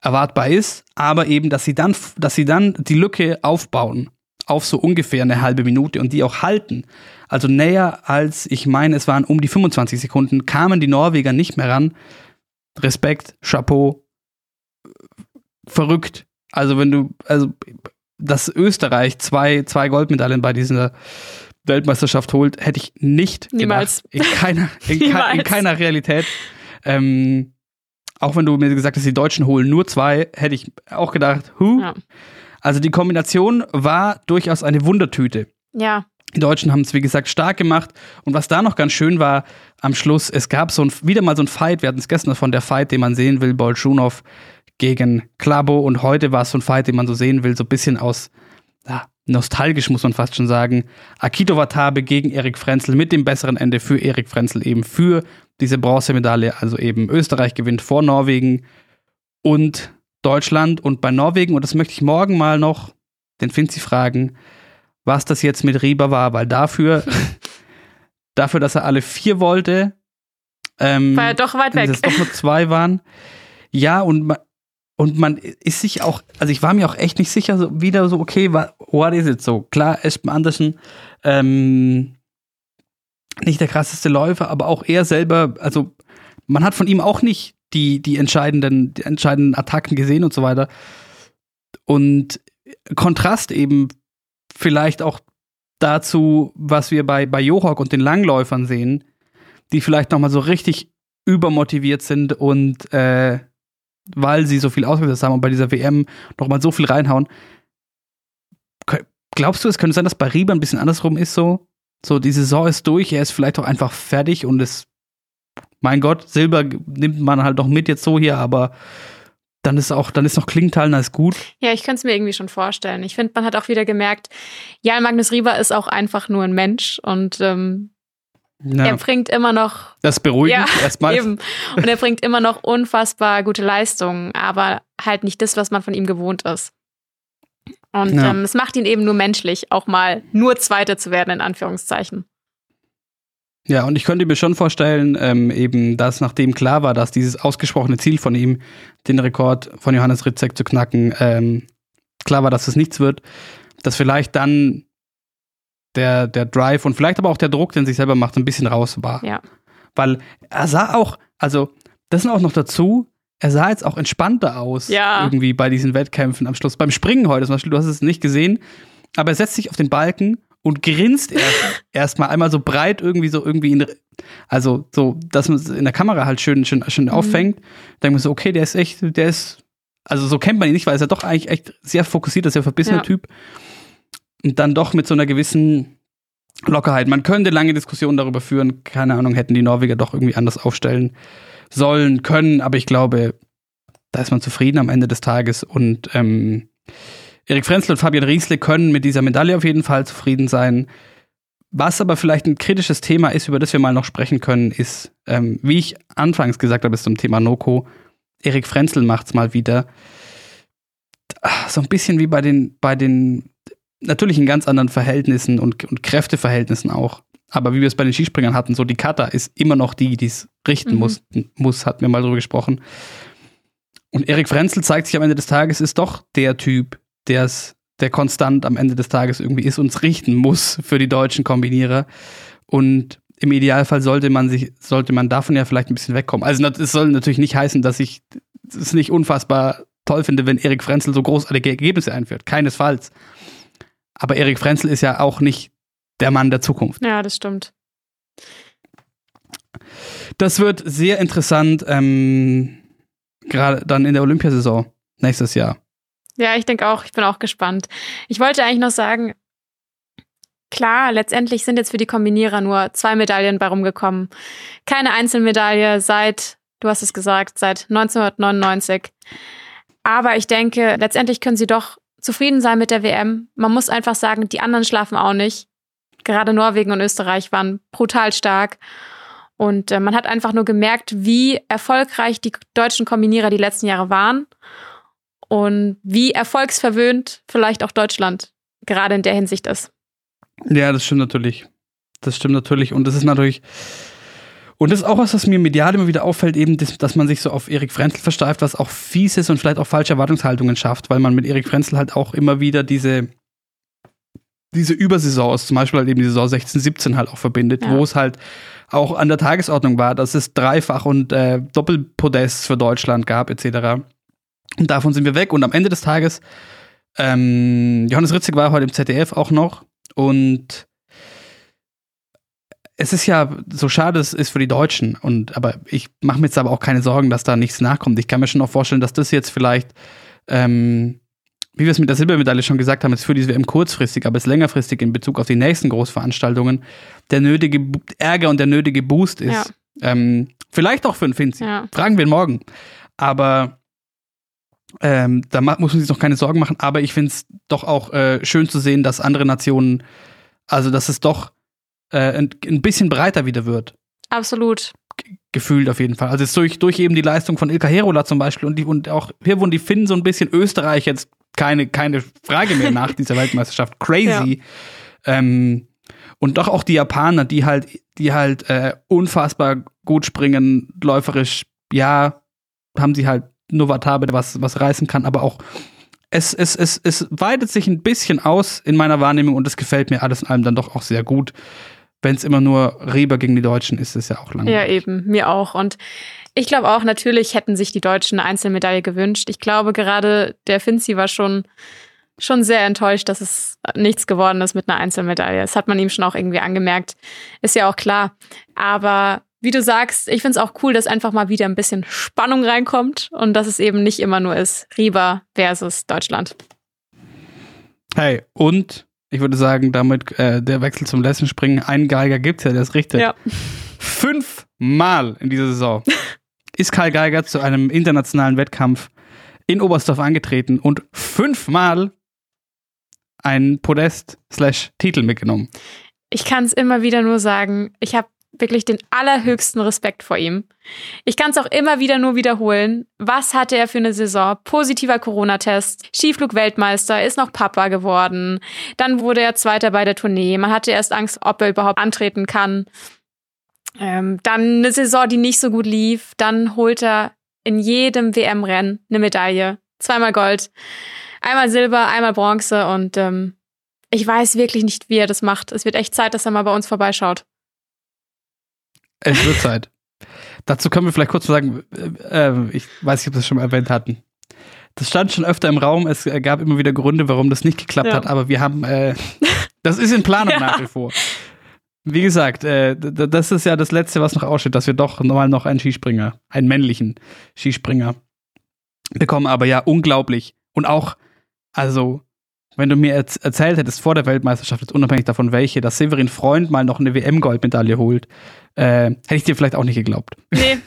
erwartbar ist. Aber eben, dass sie dann, dass sie dann die Lücke aufbauen auf so ungefähr eine halbe Minute und die auch halten. Also näher als, ich meine, es waren um die 25 Sekunden, kamen die Norweger nicht mehr ran. Respekt, Chapeau, verrückt. Also wenn du, also dass Österreich zwei, zwei Goldmedaillen bei dieser Weltmeisterschaft holt, hätte ich nicht Niemals. gedacht. In keiner, in, Niemals. in keiner Realität. Ähm, auch wenn du mir gesagt hast, die Deutschen holen nur zwei, hätte ich auch gedacht, hu. Ja. Also die Kombination war durchaus eine Wundertüte. Ja. Die Deutschen haben es, wie gesagt, stark gemacht. Und was da noch ganz schön war, am Schluss, es gab so ein, wieder mal so ein Fight. Wir hatten es gestern von der Fight, den man sehen will, Bolschunow gegen Klabo. Und heute war es so ein Fight, den man so sehen will, so ein bisschen aus, ja, nostalgisch muss man fast schon sagen. Akito Watabe gegen Erik Frenzel mit dem besseren Ende für Erik Frenzel eben für diese Bronzemedaille. Also eben Österreich gewinnt vor Norwegen und Deutschland. Und bei Norwegen, und das möchte ich morgen mal noch den Finzi fragen, was das jetzt mit Rieber war, weil dafür, dafür, dass er alle vier wollte, ähm, war er doch weit weg. Dass es doch nur zwei waren. Ja, und man, und man ist sich auch, also ich war mir auch echt nicht sicher, so, wieder so, okay, what is it so? Klar, Espen Andersen, ähm, nicht der krasseste Läufer, aber auch er selber, also man hat von ihm auch nicht die, die entscheidenden, die entscheidenden Attacken gesehen und so weiter. Und Kontrast eben vielleicht auch dazu, was wir bei, bei Johok und den Langläufern sehen, die vielleicht nochmal so richtig übermotiviert sind und äh, weil sie so viel ausgesetzt haben und bei dieser WM nochmal so viel reinhauen. Glaubst du, es könnte sein, dass bei Rieber ein bisschen andersrum ist so? So, die Saison ist durch, er ist vielleicht auch einfach fertig und es, mein Gott, Silber nimmt man halt noch mit jetzt so hier, aber dann ist auch, dann ist noch Klingenthal ist gut. Ja, ich könnte es mir irgendwie schon vorstellen. Ich finde, man hat auch wieder gemerkt, Jan Magnus Rieber ist auch einfach nur ein Mensch und ähm, ja. er bringt immer noch. Das beruhigt ja, erstmal. Eben. Und er bringt immer noch unfassbar gute Leistungen, aber halt nicht das, was man von ihm gewohnt ist. Und ja. ähm, es macht ihn eben nur menschlich, auch mal nur Zweiter zu werden, in Anführungszeichen. Ja, und ich könnte mir schon vorstellen, ähm, eben, dass nachdem klar war, dass dieses ausgesprochene Ziel von ihm, den Rekord von Johannes Ritzek zu knacken, ähm, klar war, dass es nichts wird, dass vielleicht dann der, der Drive und vielleicht aber auch der Druck, den sich selber macht, ein bisschen raus war. Ja. Weil er sah auch, also das ist auch noch dazu, er sah jetzt auch entspannter aus, ja. irgendwie bei diesen Wettkämpfen am Schluss. Beim Springen heute zum Beispiel, du hast es nicht gesehen, aber er setzt sich auf den Balken und grinst erst erstmal einmal so breit irgendwie so irgendwie in, also so, dass man es in der Kamera halt schön, schön, schön mhm. auffängt. Dann denkt man so, okay, der ist echt, der ist, also so kennt man ihn nicht, weil er ist ja doch eigentlich echt sehr fokussiert, sehr verbissener ja. Typ. Und dann doch mit so einer gewissen Lockerheit. Man könnte lange Diskussionen darüber führen, keine Ahnung, hätten die Norweger doch irgendwie anders aufstellen sollen, können, aber ich glaube, da ist man zufrieden am Ende des Tages und ähm, Erik Frenzel und Fabian Riesle können mit dieser Medaille auf jeden Fall zufrieden sein. was aber vielleicht ein kritisches Thema ist, über das wir mal noch sprechen können, ist, ähm, wie ich anfangs gesagt habe, zum Thema Noko, Erik Frenzel macht's mal wieder. So ein bisschen wie bei den, bei den, natürlich in ganz anderen Verhältnissen und, und Kräfteverhältnissen auch. Aber wie wir es bei den Skispringern hatten, so die Kata ist immer noch die, die es richten mhm. muss, muss, hat mir mal drüber gesprochen. Und Erik Frenzel zeigt sich am Ende des Tages, ist doch der Typ, der es der konstant am Ende des Tages irgendwie ist, uns richten muss für die deutschen Kombinierer. Und im Idealfall sollte man sich, sollte man davon ja vielleicht ein bisschen wegkommen. Also es soll natürlich nicht heißen, dass ich es nicht unfassbar toll finde, wenn Erik Frenzel so großartige Ergebnisse einführt. Keinesfalls. Aber Erik Frenzel ist ja auch nicht der Mann der Zukunft. Ja, das stimmt. Das wird sehr interessant, ähm, gerade dann in der Olympiasaison nächstes Jahr. Ja, ich denke auch, ich bin auch gespannt. Ich wollte eigentlich noch sagen, klar, letztendlich sind jetzt für die Kombinierer nur zwei Medaillen bei rumgekommen. Keine Einzelmedaille seit, du hast es gesagt, seit 1999. Aber ich denke, letztendlich können sie doch zufrieden sein mit der WM. Man muss einfach sagen, die anderen schlafen auch nicht. Gerade Norwegen und Österreich waren brutal stark. Und äh, man hat einfach nur gemerkt, wie erfolgreich die deutschen Kombinierer die letzten Jahre waren und wie erfolgsverwöhnt vielleicht auch Deutschland gerade in der Hinsicht ist. Ja, das stimmt natürlich. Das stimmt natürlich. Und das ist natürlich. Und das ist auch was, was mir medial immer wieder auffällt, eben, dass, dass man sich so auf Erik Frenzel versteift, was auch fies ist und vielleicht auch falsche Erwartungshaltungen schafft, weil man mit Erik Frenzel halt auch immer wieder diese, diese Übersaisons, zum Beispiel halt eben die Saison 16, 17 halt auch verbindet, ja. wo es halt auch an der Tagesordnung war, dass es Dreifach- und äh, Doppelpodests für Deutschland gab, etc. Und davon sind wir weg. Und am Ende des Tages, ähm, Johannes Ritzig war heute im ZDF auch noch. Und es ist ja so schade, es ist für die Deutschen. Und aber ich mache mir jetzt aber auch keine Sorgen, dass da nichts nachkommt. Ich kann mir schon auch vorstellen, dass das jetzt vielleicht, ähm, wie wir es mit der Silbermedaille schon gesagt haben, jetzt für diese WM kurzfristig, aber es längerfristig in Bezug auf die nächsten Großveranstaltungen der nötige Ärger und der nötige Boost ist. Ja. Ähm, vielleicht auch für einen Finzi. Ja. Fragen wir ihn morgen. Aber ähm, da muss man sich noch keine Sorgen machen, aber ich finde es doch auch äh, schön zu sehen, dass andere Nationen, also dass es doch äh, ein, ein, bisschen breiter wieder wird. Absolut. G gefühlt auf jeden Fall. Also jetzt durch, durch eben die Leistung von Ilka Herola zum Beispiel und, die, und auch hier wurden die Finnen so ein bisschen Österreich jetzt keine, keine Frage mehr nach dieser Weltmeisterschaft. Crazy. Ja. Ähm, und doch auch die Japaner, die halt, die halt äh, unfassbar gut springen, läuferisch, ja, haben sie halt Novatabe, was, was reißen kann, aber auch es, es, es, es weitet sich ein bisschen aus in meiner Wahrnehmung und es gefällt mir alles in allem dann doch auch sehr gut. Wenn es immer nur Reber gegen die Deutschen ist, ist es ja auch langweilig. Ja, eben, mir auch. Und ich glaube auch, natürlich hätten sich die Deutschen eine Einzelmedaille gewünscht. Ich glaube, gerade der Finzi war schon, schon sehr enttäuscht, dass es nichts geworden ist mit einer Einzelmedaille. Das hat man ihm schon auch irgendwie angemerkt. Ist ja auch klar. Aber wie du sagst, ich finde es auch cool, dass einfach mal wieder ein bisschen Spannung reinkommt und dass es eben nicht immer nur ist Riba versus Deutschland. Hey, und ich würde sagen, damit äh, der Wechsel zum Lessenspringen, einen Geiger gibt es ja, der ist richtig. Ja. Fünfmal in dieser Saison ist Karl Geiger zu einem internationalen Wettkampf in Oberstdorf angetreten und fünfmal ein Podest-Titel mitgenommen. Ich kann es immer wieder nur sagen, ich habe wirklich den allerhöchsten Respekt vor ihm. Ich kann es auch immer wieder nur wiederholen. Was hatte er für eine Saison? Positiver Corona-Test, Skiflug-Weltmeister, ist noch Papa geworden. Dann wurde er Zweiter bei der Tournee. Man hatte erst Angst, ob er überhaupt antreten kann. Ähm, dann eine Saison, die nicht so gut lief. Dann holt er in jedem WM-Rennen eine Medaille. Zweimal Gold, einmal Silber, einmal Bronze und ähm, ich weiß wirklich nicht, wie er das macht. Es wird echt Zeit, dass er mal bei uns vorbeischaut. Es wird Zeit. Dazu können wir vielleicht kurz sagen, äh, äh, ich weiß nicht, ob wir das schon mal erwähnt hatten. Das stand schon öfter im Raum. Es gab immer wieder Gründe, warum das nicht geklappt ja. hat, aber wir haben, äh, das ist in Planung ja. nach wie vor. Wie gesagt, äh, das ist ja das Letzte, was noch aussteht, dass wir doch nochmal noch einen Skispringer, einen männlichen Skispringer bekommen. Aber ja, unglaublich. Und auch, also wenn du mir erz erzählt hättest vor der Weltmeisterschaft, jetzt unabhängig davon welche, dass Severin Freund mal noch eine WM-Goldmedaille holt, äh, hätte ich dir vielleicht auch nicht geglaubt. Nee,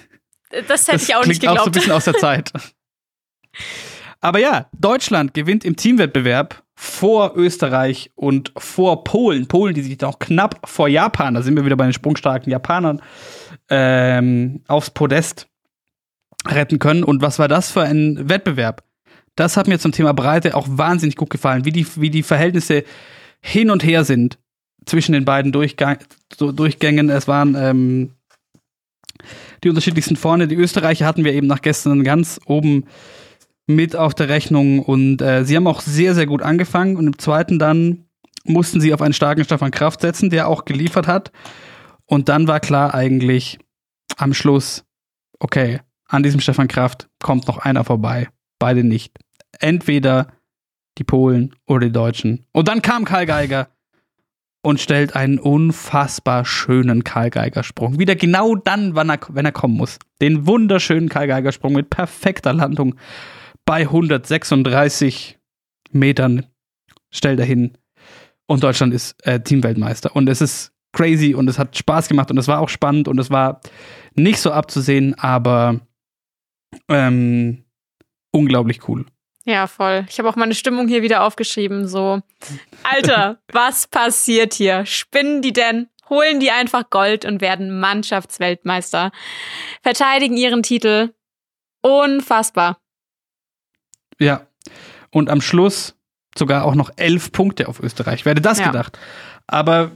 das hätte das ich auch nicht geglaubt. auch so ein bisschen aus der Zeit. Aber ja, Deutschland gewinnt im Teamwettbewerb vor Österreich und vor Polen. Polen, die sich noch knapp vor Japan, da sind wir wieder bei den sprungstarken Japanern, ähm, aufs Podest retten können. Und was war das für ein Wettbewerb? Das hat mir zum Thema Breite auch wahnsinnig gut gefallen, wie die, wie die Verhältnisse hin und her sind zwischen den beiden Durchgang, Durchgängen. Es waren ähm, die unterschiedlichsten vorne. Die Österreicher hatten wir eben nach gestern ganz oben mit auf der Rechnung und äh, sie haben auch sehr, sehr gut angefangen und im zweiten dann mussten sie auf einen starken Stefan Kraft setzen, der auch geliefert hat. Und dann war klar eigentlich am Schluss, okay, an diesem Stefan Kraft kommt noch einer vorbei. Beide nicht. Entweder die Polen oder die Deutschen. Und dann kam Karl Geiger und stellt einen unfassbar schönen Karl Geiger Sprung. Wieder genau dann, wann er, wenn er kommen muss. Den wunderschönen Karl Geiger Sprung mit perfekter Landung bei 136 Metern stellt er hin. Und Deutschland ist äh, Teamweltmeister. Und es ist crazy und es hat Spaß gemacht und es war auch spannend und es war nicht so abzusehen, aber ähm, unglaublich cool. Ja, voll. Ich habe auch meine Stimmung hier wieder aufgeschrieben. So, Alter, was passiert hier? Spinnen die denn? Holen die einfach Gold und werden Mannschaftsweltmeister? Verteidigen ihren Titel? Unfassbar. Ja. Und am Schluss sogar auch noch elf Punkte auf Österreich. Wer hätte das ja. gedacht? Aber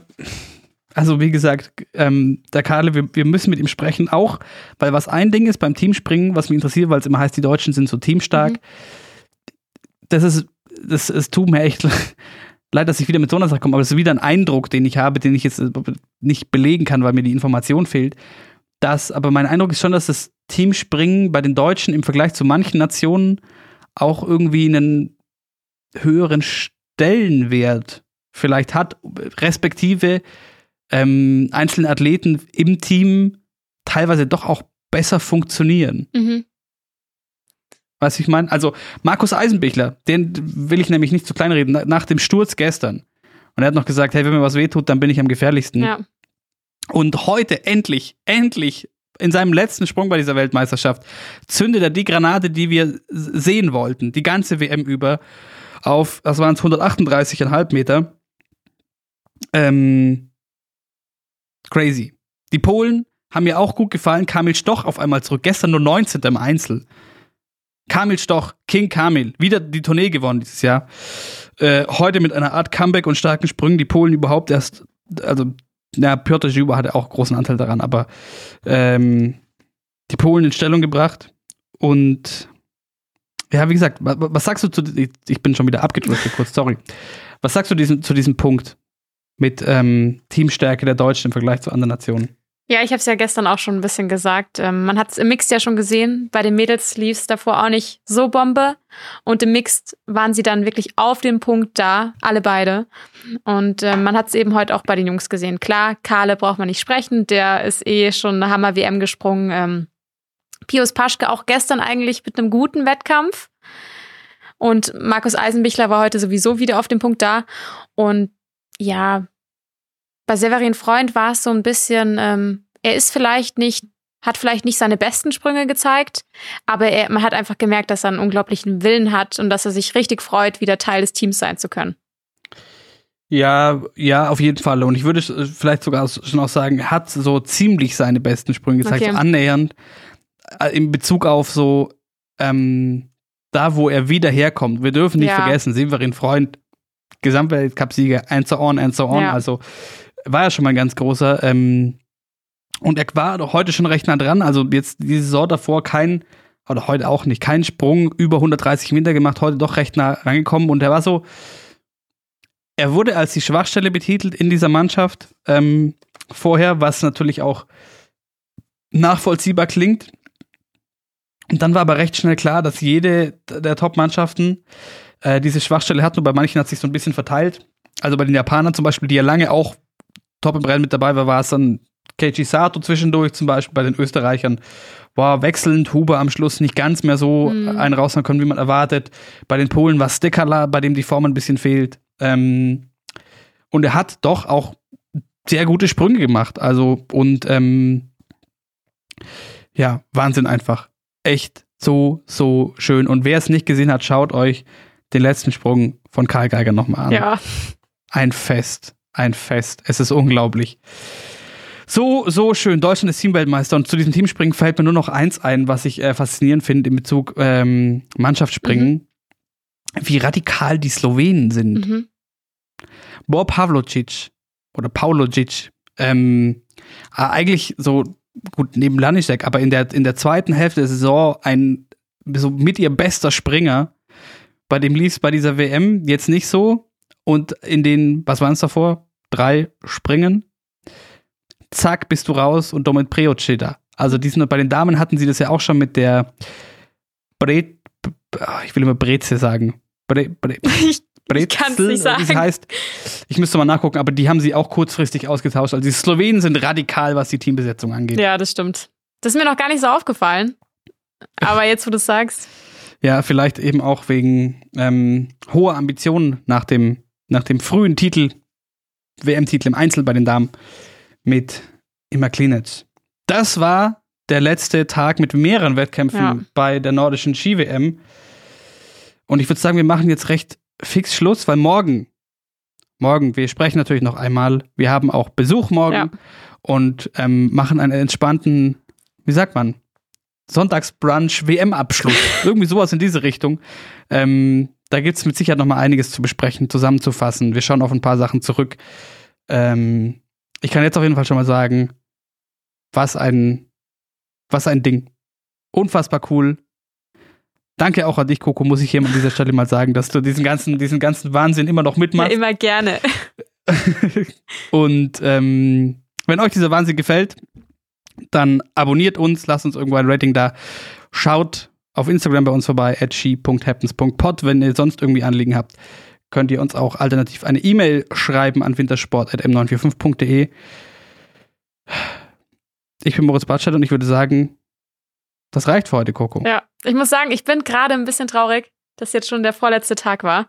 also wie gesagt, ähm, der Karle, wir, wir müssen mit ihm sprechen, auch weil was ein Ding ist beim Teamspringen, was mich interessiert, weil es immer heißt, die Deutschen sind so teamstark. Mhm das ist, das, es tut mir echt leid, dass ich wieder mit so einer Sache komme, aber es ist wieder ein Eindruck, den ich habe, den ich jetzt nicht belegen kann, weil mir die Information fehlt. Das, aber mein Eindruck ist schon, dass das Teamspringen bei den Deutschen im Vergleich zu manchen Nationen auch irgendwie einen höheren Stellenwert vielleicht hat, respektive ähm, einzelne Athleten im Team teilweise doch auch besser funktionieren. Mhm. Du, ich meine? Also, Markus Eisenbichler, den will ich nämlich nicht zu klein reden, nach dem Sturz gestern. Und er hat noch gesagt, hey, wenn mir was wehtut, dann bin ich am gefährlichsten. Ja. Und heute endlich, endlich in seinem letzten Sprung bei dieser Weltmeisterschaft zündet er die Granate, die wir sehen wollten, die ganze WM über, auf, das waren es 138,5 Meter. Ähm, crazy. Die Polen haben mir auch gut gefallen. Kamil Stoch auf einmal zurück. Gestern nur 19. im Einzel. Kamil Stoch, King Kamil, wieder die Tournee gewonnen dieses Jahr. Äh, heute mit einer Art Comeback und starken Sprüngen. Die Polen überhaupt erst, also, ja, Piotr Juba hatte auch großen Anteil daran, aber ähm, die Polen in Stellung gebracht. Und ja, wie gesagt, was, was sagst du zu, ich bin schon wieder abgedrückt kurz, sorry. Was sagst du diesem, zu diesem Punkt mit ähm, Teamstärke der Deutschen im Vergleich zu anderen Nationen? Ja, ich habe es ja gestern auch schon ein bisschen gesagt. Ähm, man hat es im Mixed ja schon gesehen. Bei den Mädels lief es davor auch nicht so Bombe. Und im Mixed waren sie dann wirklich auf dem Punkt da, alle beide. Und äh, man hat es eben heute auch bei den Jungs gesehen. Klar, Kahle braucht man nicht sprechen. Der ist eh schon eine Hammer-WM gesprungen. Ähm, Pius Paschke auch gestern eigentlich mit einem guten Wettkampf. Und Markus Eisenbichler war heute sowieso wieder auf dem Punkt da. Und ja, bei Severin Freund war es so ein bisschen, ähm, er ist vielleicht nicht, hat vielleicht nicht seine besten Sprünge gezeigt, aber er, man hat einfach gemerkt, dass er einen unglaublichen Willen hat und dass er sich richtig freut, wieder Teil des Teams sein zu können. Ja, ja, auf jeden Fall. Und ich würde vielleicht sogar schon auch sagen, er hat so ziemlich seine besten Sprünge gezeigt, okay. so annähernd äh, in Bezug auf so ähm, da, wo er wieder herkommt. Wir dürfen nicht ja. vergessen, Severin Freund, Gesamtweltcup-Sieger, and so on, and so on. Ja. Also war ja schon mal ein ganz großer. Ähm, und er war doch heute schon recht nah dran. Also jetzt die Saison davor kein, oder heute auch nicht, kein Sprung über 130 Meter gemacht, heute doch recht nah rangekommen. Und er war so, er wurde als die Schwachstelle betitelt in dieser Mannschaft ähm, vorher, was natürlich auch nachvollziehbar klingt. Und dann war aber recht schnell klar, dass jede der Top-Mannschaften äh, diese Schwachstelle hat. Nur bei manchen hat sich so ein bisschen verteilt. Also bei den Japanern zum Beispiel, die ja lange auch top im Rennen mit dabei war, war es dann Keiji Sato zwischendurch zum Beispiel bei den Österreichern. War wechselnd, Huber am Schluss nicht ganz mehr so mhm. einen raushauen können, wie man erwartet. Bei den Polen war Stikala, bei dem die Form ein bisschen fehlt. Ähm, und er hat doch auch sehr gute Sprünge gemacht. Also, und ähm, ja, Wahnsinn einfach. Echt so, so schön. Und wer es nicht gesehen hat, schaut euch den letzten Sprung von Karl Geiger nochmal an. Ja. Ein Fest. Ein Fest. Es ist unglaublich. So, so schön. Deutschland ist Teamweltmeister. Und zu diesem Teamspringen fällt mir nur noch eins ein, was ich äh, faszinierend finde in Bezug ähm, Mannschaftsspringen. Wie radikal die Slowenen sind. Mhm. Bob Pavlocic oder Paulocic, ähm, äh, eigentlich so gut neben Lanišek, aber in der, in der zweiten Hälfte der Saison ein so mit ihr bester Springer. Bei dem lief es bei dieser WM jetzt nicht so. Und in den, was waren es davor? Drei Springen. Zack, bist du raus und Preoc steht da. Also diesen, bei den Damen hatten sie das ja auch schon mit der Bre, ah, ich will immer Breze sagen. Bre, Bre, Ich kann's nicht oder wie sie sagen. heißt. Ich müsste mal nachgucken, aber die haben sie auch kurzfristig ausgetauscht. Also die Slowenen sind radikal, was die Teambesetzung angeht. Ja, das stimmt. Das ist mir noch gar nicht so aufgefallen. Aber jetzt, wo du es sagst. Ja, vielleicht eben auch wegen ähm, hoher Ambitionen nach dem, nach dem frühen Titel, WM-Titel im Einzel bei den Damen mit Emma Klinitz. Das war der letzte Tag mit mehreren Wettkämpfen Ja. bei der nordischen Ski-WM. Und ich würde sagen, wir machen jetzt recht fix Schluss, weil morgen, morgen, wir sprechen natürlich noch einmal, wir haben auch Besuch morgen Ja. und ähm, machen einen entspannten, wie sagt man, Sonntagsbrunch WM-Abschluss. Irgendwie sowas in diese Richtung. Ähm, da gibt es mit Sicherheit noch mal einiges zu besprechen, zusammenzufassen. Wir schauen auf ein paar Sachen zurück. Ähm, ich kann jetzt auf jeden Fall schon mal sagen, was ein, was ein Ding. Unfassbar cool. Danke auch an dich, Coco, muss ich hier an dieser Stelle mal sagen, dass du diesen ganzen, diesen ganzen Wahnsinn immer noch Ja, mitmachst. immer gerne. Und ähm, wenn euch dieser Wahnsinn gefällt, dann abonniert uns, lasst uns irgendwo ein Rating da. Schaut auf Instagram bei uns vorbei, at she.happens.pod. Wenn ihr sonst irgendwie Anliegen habt, könnt ihr uns auch alternativ eine E-Mail schreiben an wintersport.m945.de. Ich bin Moritz Bartstadt und ich würde sagen, das reicht für heute, Coco. Ja, ich muss sagen, ich bin gerade ein bisschen traurig, dass jetzt schon der vorletzte Tag war.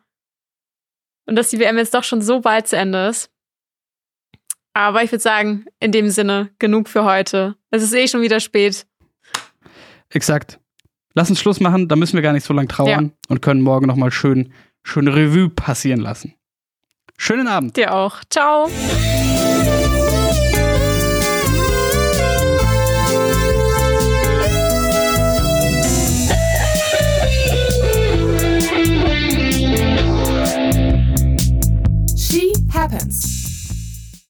Und dass die WM jetzt doch schon so bald zu Ende ist. Aber ich würde sagen, in dem Sinne, genug für heute. Es ist eh schon wieder spät. Exakt. Lass uns Schluss machen, da müssen wir gar nicht so lange trauern und können morgen nochmal schön, schön Revue passieren lassen. Schönen Abend. Dir auch. Ciao.